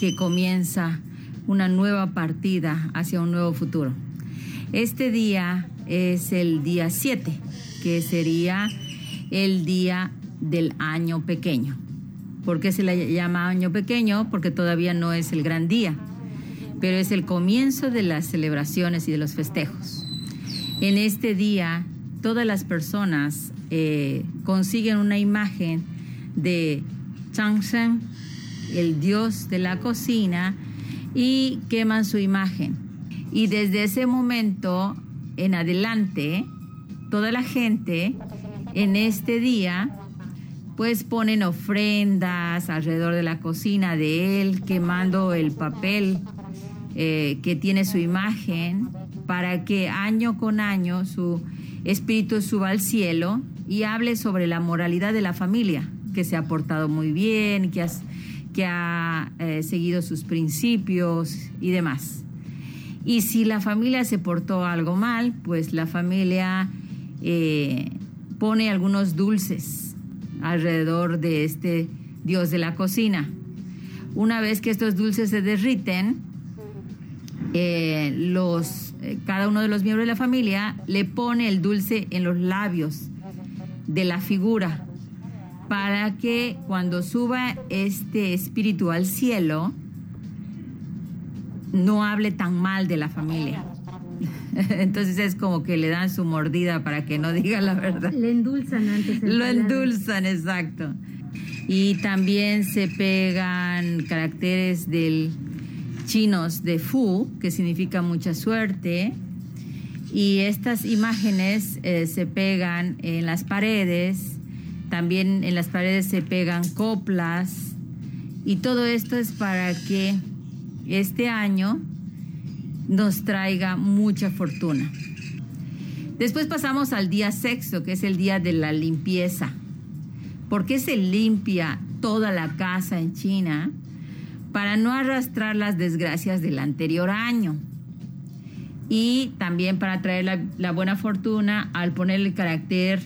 que comienza una nueva partida hacia un nuevo futuro. Este día es el día 7, que sería el día del año pequeño. ¿Por qué se le llama año pequeño? Porque todavía no es el gran día pero es el comienzo de las celebraciones y de los festejos. En este día, todas las personas eh, consiguen una imagen de Changsheng, el dios de la cocina, y queman su imagen. Y desde ese momento en adelante, toda la gente en este día pues ponen ofrendas alrededor de la cocina de él, quemando el papel eh, que tiene su imagen para que año con año su espíritu suba al cielo y hable sobre la moralidad de la familia, que se ha portado muy bien, que, que ha eh, seguido sus principios y demás. Y si la familia se portó algo mal, pues la familia eh, pone algunos dulces alrededor de este dios de la cocina. Una vez que estos dulces se derriten, eh, los, eh, cada uno de los miembros de la familia le pone el dulce en los labios de la figura para que cuando suba este espíritu al cielo no hable tan mal de la familia. Entonces es como que le dan su mordida para que no diga la verdad. Le endulzan antes. Lo endulzan, exacto. Y también se pegan caracteres del chinos de Fu, que significa mucha suerte, Y estas imágenes eh, se pegan en las paredes, también en las paredes se pegan coplas y todo esto es para que este año nos traiga mucha fortuna. Después pasamos al día sexto, que es el día de la limpieza. ¿Por qué se limpia toda la casa en China? Para no arrastrar las desgracias del anterior año. Y también para traer la, buena fortuna al poner el carácter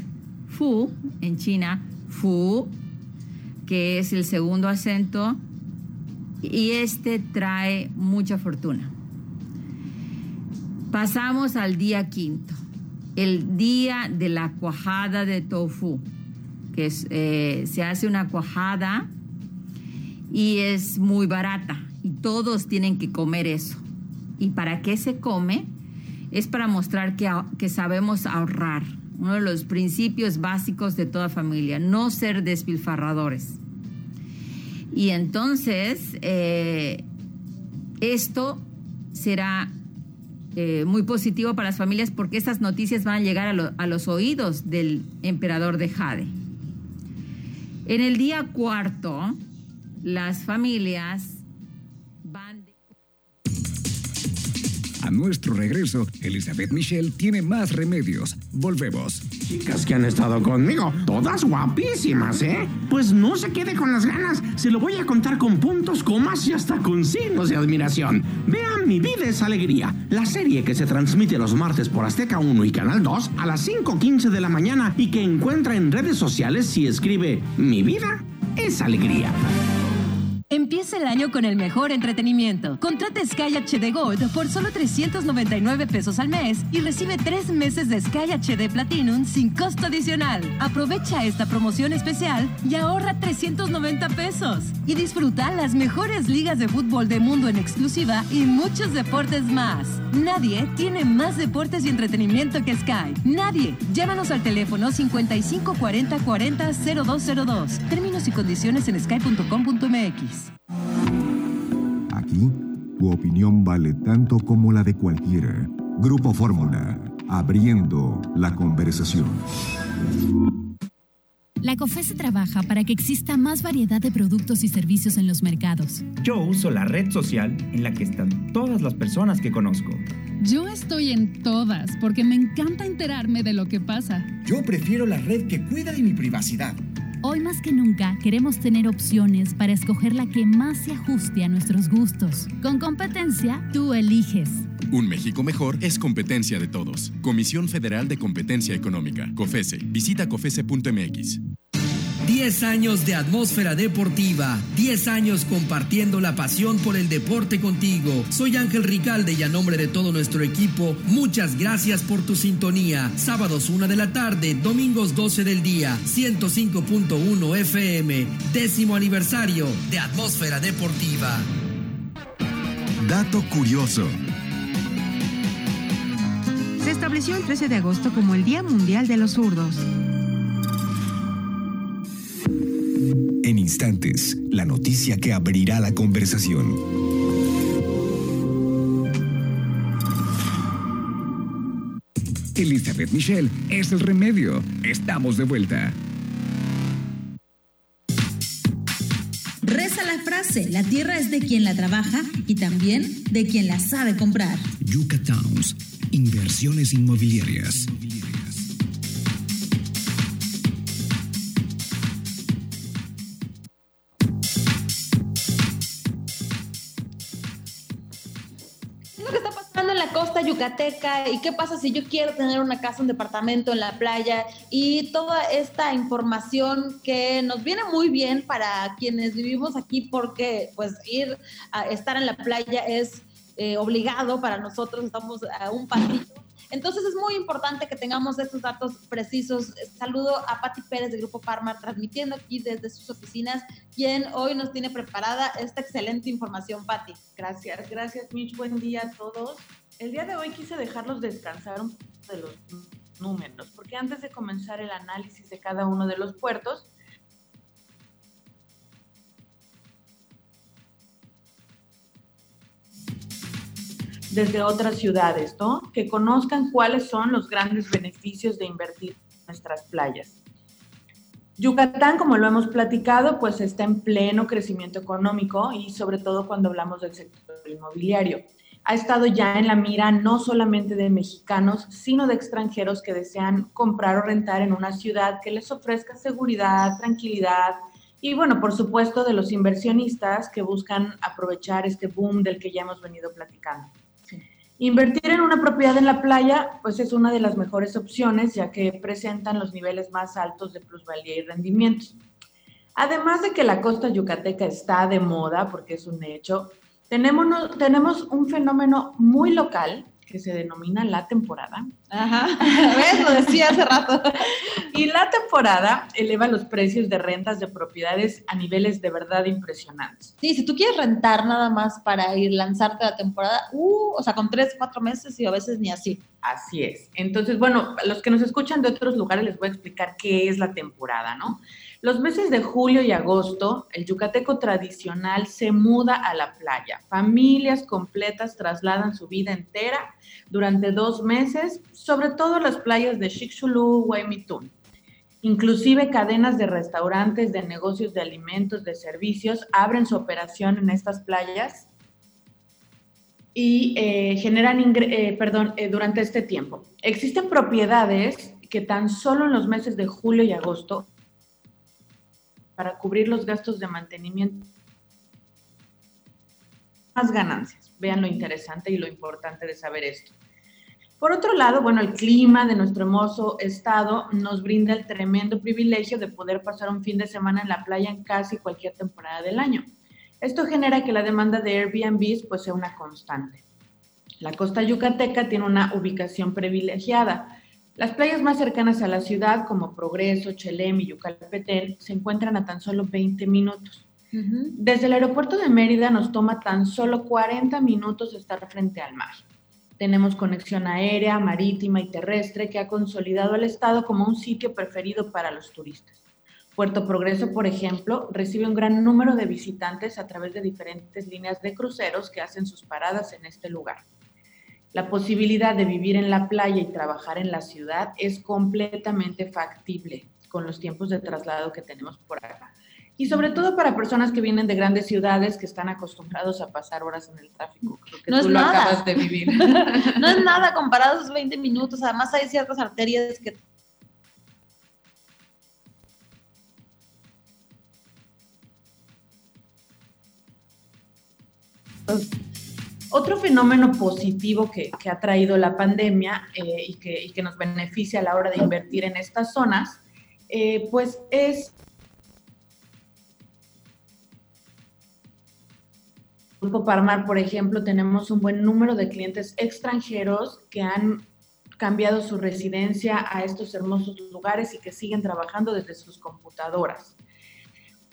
Fu en China, Fu, que es el segundo acento, y este trae mucha fortuna. Pasamos al día quinto, el día de la cuajada de tofu, que eh, se hace una cuajada y es muy barata y todos tienen que comer eso. ¿Y para qué se come? Es para mostrar que, que sabemos ahorrar. Uno de los principios básicos de toda familia, no ser despilfarradores. Y entonces, eh, esto será eh, muy positivo para las familias porque estas noticias van a llegar a, a, los oídos del emperador de Jade. En el día cuarto, las familias A nuestro regreso, Elizabeth Michelle tiene más remedios. Volvemos. Chicas que han estado conmigo, todas guapísimas, ¿eh? Pues no se quede con las ganas. Se lo voy a contar con puntos, comas y hasta con signos de admiración. Vean Mi Vida es Alegría, la serie que se transmite los martes por Azteca 1 y Canal 2 a las 5.15 de la mañana y que encuentra en redes sociales si escribe Mi Vida es Alegría. Empieza el año con el mejor entretenimiento. Contrata Sky HD Gold por solo 399 pesos al mes y recibe tres meses de Sky HD Platinum sin costo adicional. Aprovecha esta promoción especial y ahorra 390 pesos. Y disfruta las mejores ligas de fútbol de mundo en exclusiva y muchos deportes más. Nadie tiene más deportes y entretenimiento que Sky. Nadie. Llámanos al teléfono 55 40 40 0202. Términos y condiciones en sky.com.mx. Aquí, tu opinión vale tanto como la de cualquiera. Grupo Fórmula, abriendo la conversación. La COFESE trabaja para que exista más variedad de productos y servicios en los mercados. Yo uso la red social en la que están todas las personas que conozco. Yo estoy en todas porque me encanta enterarme de lo que pasa. Yo prefiero la red que cuida de mi privacidad. Hoy más que nunca queremos tener opciones para escoger la que más se ajuste a nuestros gustos. Con competencia, tú eliges. Un México mejor es competencia de todos. Comisión Federal de Competencia Económica. COFESE. Visita COFESE.mx. 10 años de atmósfera deportiva, 10 años compartiendo la pasión por el deporte contigo. Soy Ángel Ricalde y a nombre de todo nuestro equipo, muchas gracias por tu sintonía. Sábados 1 de la tarde, domingos 12 del día, 105.1 FM, décimo aniversario de atmósfera deportiva. Dato curioso. Se estableció el 13 de agosto como el Día Mundial de los Zurdos. Instantes, la noticia que abrirá la conversación. Elizabeth Michelle es el remedio. Estamos de vuelta. Reza la frase, la tierra es de quien la trabaja y también de quien la sabe comprar. Yucatowns, inversiones inmobiliarias. Yucateca y qué pasa si yo quiero tener una casa, un departamento en la playa y toda esta información que nos viene muy bien para quienes vivimos aquí porque pues ir a estar en la playa es eh, obligado para nosotros, estamos a un pasito. Entonces es muy importante que tengamos estos datos precisos. Saludo a Patti Pérez de Grupo Parma transmitiendo aquí desde sus oficinas, quien hoy nos tiene preparada esta excelente información, Patti. Gracias, gracias Mitch. Buen día a todos. El día de hoy quise dejarlos descansar un poco de los números, porque antes de comenzar el análisis de cada uno de los puertos, desde otras ciudades, ¿no? Que conozcan cuáles son los grandes beneficios de invertir en nuestras playas. Yucatán, como lo hemos platicado, pues está en pleno crecimiento económico y sobre todo cuando hablamos del sector inmobiliario. Ha estado ya en la mira no solamente de mexicanos, sino de extranjeros que desean comprar o rentar en una ciudad que les ofrezca seguridad, tranquilidad y bueno, por supuesto de los inversionistas que buscan aprovechar este boom del que ya hemos venido platicando. Invertir en una propiedad en la playa, pues es una de las mejores opciones, ya que presentan los niveles más altos de plusvalía y rendimientos. Además de que la costa yucateca está de moda, porque es un hecho, tenemos, tenemos un fenómeno muy local que se denomina la temporada. Ajá, ¿ves? Lo decía hace rato. Y la temporada eleva los precios de rentas de propiedades a niveles de verdad impresionantes. Sí, si tú quieres rentar nada más para ir lanzarte la temporada, uh, o sea, con tres, cuatro meses y a veces ni así. Así es. Entonces, bueno, los que nos escuchan de otros lugares les voy a explicar qué es la temporada, ¿no? Los meses de julio y agosto, el yucateco tradicional se muda a la playa. Familias completas trasladan su vida entera durante dos meses, sobre todo las playas de Chicxulub, Huaymitún. Inclusive cadenas de restaurantes, de negocios de alimentos, de servicios, abren su operación en estas playas y eh, generan, eh, perdón, eh, durante este tiempo. Existen propiedades que tan solo en los meses de julio y agosto para cubrir los gastos de mantenimiento. Más ganancias. Vean lo interesante y lo importante de saber esto. Por otro lado, bueno, el clima de nuestro hermoso estado nos brinda el tremendo privilegio de poder pasar un fin de semana en la playa en casi cualquier temporada del año. Esto genera que la demanda de Airbnb pues, sea una constante. La costa yucateca tiene una ubicación privilegiada, las playas más cercanas a la ciudad, como Progreso, Chelem y Yucalpetén, se encuentran a tan solo 20 minutos. Desde el aeropuerto de Mérida nos toma tan solo 40 minutos estar frente al mar. Tenemos conexión aérea, marítima y terrestre que ha consolidado al estado como un sitio preferido para los turistas. Puerto Progreso, por ejemplo, recibe un gran número de visitantes a través de diferentes líneas de cruceros que hacen sus paradas en este lugar. La posibilidad de vivir en la playa y trabajar en la ciudad es completamente factible con los tiempos de traslado que tenemos por acá. Y sobre todo para personas que vienen de grandes ciudades que están acostumbrados a pasar horas en el tráfico. que no tú es lo nada. acabas de vivir. no es nada comparado a esos 20 minutos. Además, hay ciertas arterias que Otro fenómeno positivo que, ha traído la pandemia eh, y, que, y que nos beneficia a la hora de invertir en estas zonas, eh, pues es Grupo Parmar, por ejemplo, tenemos un buen número de clientes extranjeros que han cambiado su residencia a estos hermosos lugares y que siguen trabajando desde sus computadoras.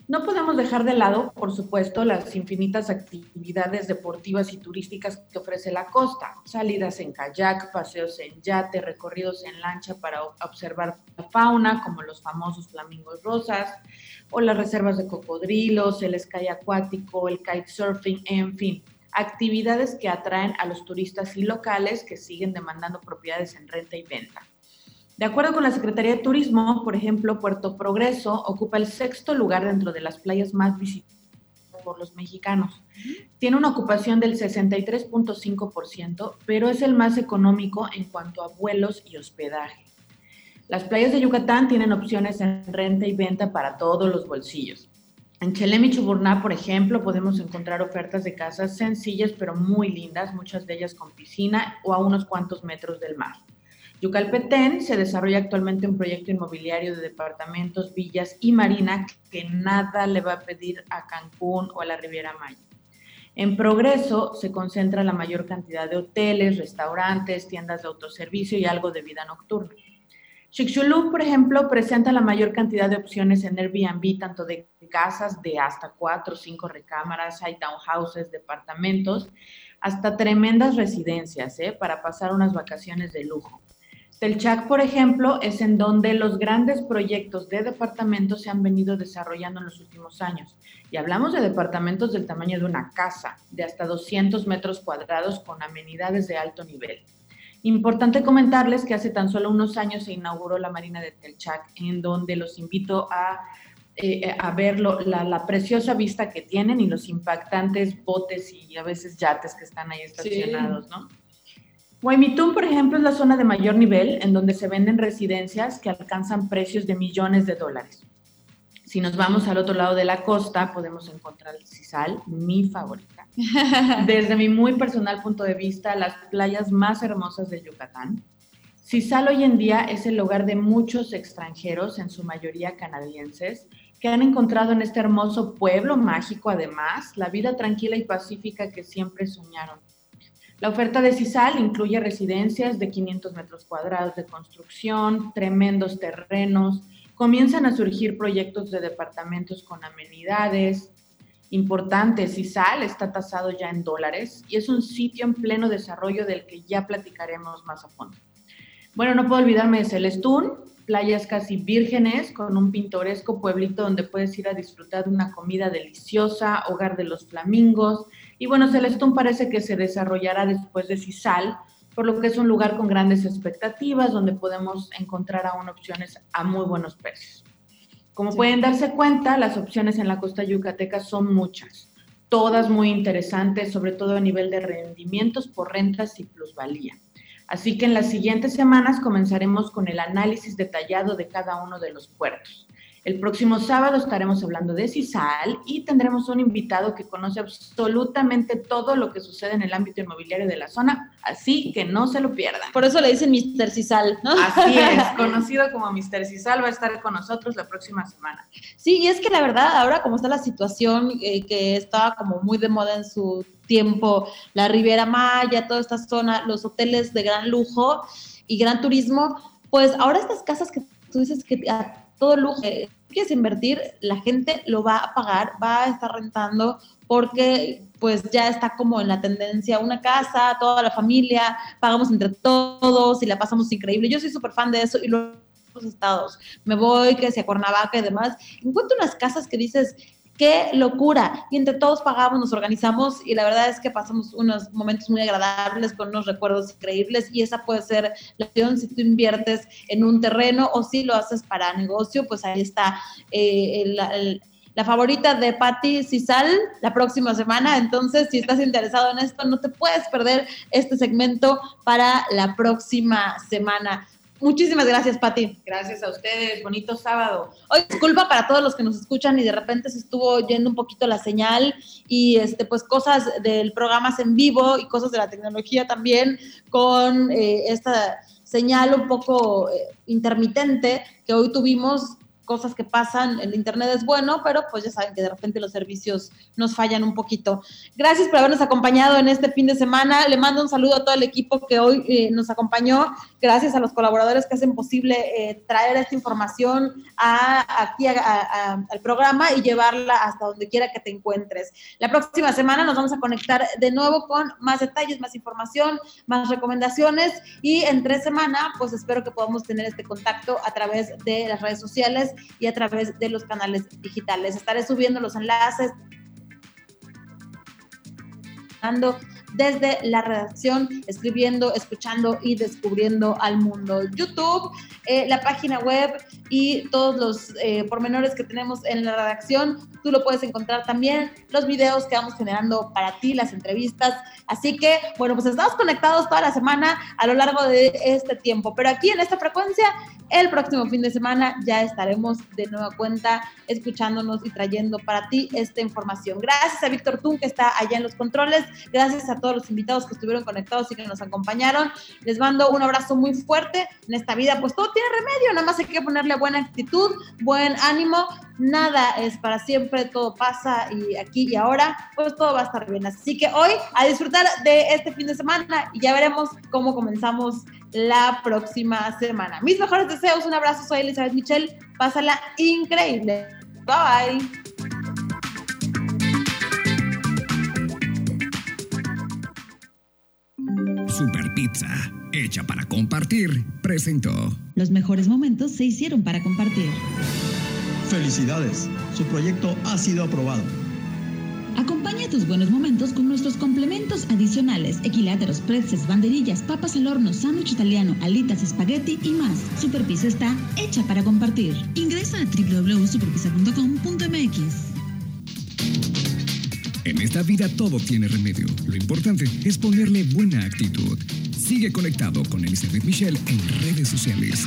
No podemos dejar de lado, por supuesto, las infinitas actividades deportivas y turísticas que ofrece la costa. Salidas en kayak, paseos en yate, recorridos en lancha para observar la fauna, como los famosos flamingos rosas, o las reservas de cocodrilos, el sky acuático, el kitesurfing, en fin, actividades que atraen a los turistas y locales que siguen demandando propiedades en renta y venta. De acuerdo con la Secretaría de Turismo, por ejemplo, Puerto Progreso ocupa el sexto lugar dentro de las playas más visitadas por los mexicanos. Tiene una ocupación del 63.5%, pero es el más económico en cuanto a vuelos y hospedaje. Las playas de Yucatán tienen opciones en renta y venta para todos los bolsillos. En Chelem y Chuburná, por ejemplo, podemos encontrar ofertas de casas sencillas pero muy lindas, muchas de ellas con piscina o a unos cuantos metros del mar. Yucalpetén se desarrolla actualmente un proyecto inmobiliario de departamentos, villas y marina que nada le va a pedir a Cancún o a la Riviera Maya. En progreso se concentra la mayor cantidad de hoteles, restaurantes, tiendas de autoservicio y algo de vida nocturna. Chicxulub, por ejemplo, presenta la mayor cantidad de opciones en Airbnb, tanto de casas de hasta cuatro o cinco recámaras, hay townhouses, departamentos, hasta tremendas residencias ¿eh? para pasar unas vacaciones de lujo. Telchac, por ejemplo, es en donde los grandes proyectos de departamentos se han venido desarrollando en los últimos años. Y hablamos de departamentos del tamaño de una casa, de hasta 200 metros cuadrados con amenidades de alto nivel. Importante comentarles que hace tan solo unos años se inauguró la Marina de Telchac, en donde los invito a, eh, a ver la, la, preciosa vista que tienen y los impactantes botes y a veces yates que están ahí estacionados, sí. ¿no? Guaymitún, por ejemplo, es la zona de mayor nivel en donde se venden residencias que alcanzan precios de millones de dólares. Si nos vamos al otro lado de la costa, podemos encontrar el Cisal, mi favorita. Desde mi muy personal punto de vista, las playas más hermosas de Yucatán. Cisal hoy en día es el hogar de muchos extranjeros, en su mayoría canadienses, que han encontrado en este hermoso pueblo mágico, además, la vida tranquila y pacífica que siempre soñaron. La oferta de CISAL incluye residencias de 500 metros cuadrados de construcción, tremendos terrenos, comienzan a surgir proyectos de departamentos con amenidades importantes. CISAL está tasado ya en dólares y es un sitio en pleno desarrollo del que ya platicaremos más a fondo. Bueno, no puedo olvidarme de Celestún, playas casi vírgenes con un pintoresco pueblito donde puedes ir a disfrutar de una comida deliciosa, hogar de los flamingos, y bueno, Celestún parece que se desarrollará después de Cisal, por lo que es un lugar con grandes expectativas donde podemos encontrar aún opciones a muy buenos precios. Como sí. pueden darse cuenta, las opciones en la costa yucateca son muchas, todas muy interesantes, sobre todo a nivel de rendimientos por rentas y plusvalía. Así que en las siguientes semanas comenzaremos con el análisis detallado de cada uno de los puertos. El próximo sábado estaremos hablando de CISAL y tendremos un invitado que conoce absolutamente todo lo que sucede en el ámbito inmobiliario de la zona, así que no se lo pierdan. Por eso le dicen Mr. CISAL, ¿no? Así es, conocido como Mr. CISAL va a estar con nosotros la próxima semana. Sí, y es que la verdad, ahora como está la situación eh, que estaba como muy de moda en su tiempo, la Riviera Maya, toda esta zona, los hoteles de gran lujo y gran turismo, pues ahora estas casas que tú dices que a todo lujo quieres invertir, la gente lo va a pagar, va a estar rentando porque pues ya está como en la tendencia una casa, toda la familia, pagamos entre todos y la pasamos increíble. Yo soy súper fan de eso y los estados. Me voy, que sea Cuernavaca y demás. Encuentro unas casas que dices, qué locura. Y entre todos pagamos, nos organizamos y la verdad es que pasamos unos momentos muy agradables con unos recuerdos increíbles y esa puede ser la opción si tú inviertes en un terreno o si lo haces para negocio, pues ahí está eh, la favorita de Patti Cisal la próxima semana. Entonces, si estás interesado en esto, no te puedes perder este segmento para la próxima semana. Muchísimas gracias, Pati. Gracias a ustedes. Bonito sábado. Hoy disculpa para todos los que nos escuchan y de repente se estuvo yendo un poquito la señal y este pues cosas del programa en vivo y cosas de la tecnología también con eh, esta señal un poco eh, intermitente que hoy tuvimos cosas que pasan, el internet es bueno, pero pues ya saben que de repente los servicios nos fallan un poquito. Gracias por habernos acompañado en este fin de semana. Le mando un saludo a todo el equipo que hoy eh, nos acompañó. Gracias a los colaboradores que hacen posible eh, traer esta información a, aquí a, a, al programa y llevarla hasta donde quiera que te encuentres. La próxima semana nos vamos a conectar de nuevo con más detalles, más información, más recomendaciones y en tres semanas pues espero que podamos tener este contacto a través de las redes sociales y a través de los canales digitales. Estaré subiendo los enlaces desde la redacción, escribiendo, escuchando y descubriendo al mundo. YouTube, eh, la página web y todos los eh, pormenores que tenemos en la redacción, tú lo puedes encontrar también, los videos que vamos generando para ti, las entrevistas. Así que, bueno, pues estamos conectados toda la semana a lo largo de este tiempo, pero aquí en esta frecuencia, el próximo fin de semana ya estaremos de nueva cuenta escuchándonos y trayendo para ti esta información. Gracias a Víctor Tun que está allá en los controles, gracias a todos los invitados que estuvieron conectados y que nos acompañaron. Les mando un abrazo muy fuerte. En esta vida, pues todo tiene remedio, nada más hay que ponerle buena actitud, buen ánimo. Nada es para siempre, todo pasa y aquí y ahora, pues todo va a estar bien. Así que hoy a disfrutar de este fin de semana y ya veremos cómo comenzamos la próxima semana. Mis mejores deseos, un abrazo, soy Elizabeth Michelle, pásala increíble. Bye bye. Super Pizza hecha para compartir, presentó. Los mejores momentos se hicieron para compartir. Felicidades, su proyecto ha sido aprobado. Acompaña tus buenos momentos con nuestros complementos adicionales, equiláteros, pretzels, banderillas, papas al horno, sándwich italiano, alitas, espagueti y más. Superpizza está hecha para compartir. Ingresa a www.superpizza.com.mx. En esta vida todo tiene remedio. Lo importante es ponerle buena actitud. Sigue conectado con Elizabeth Michelle en redes sociales.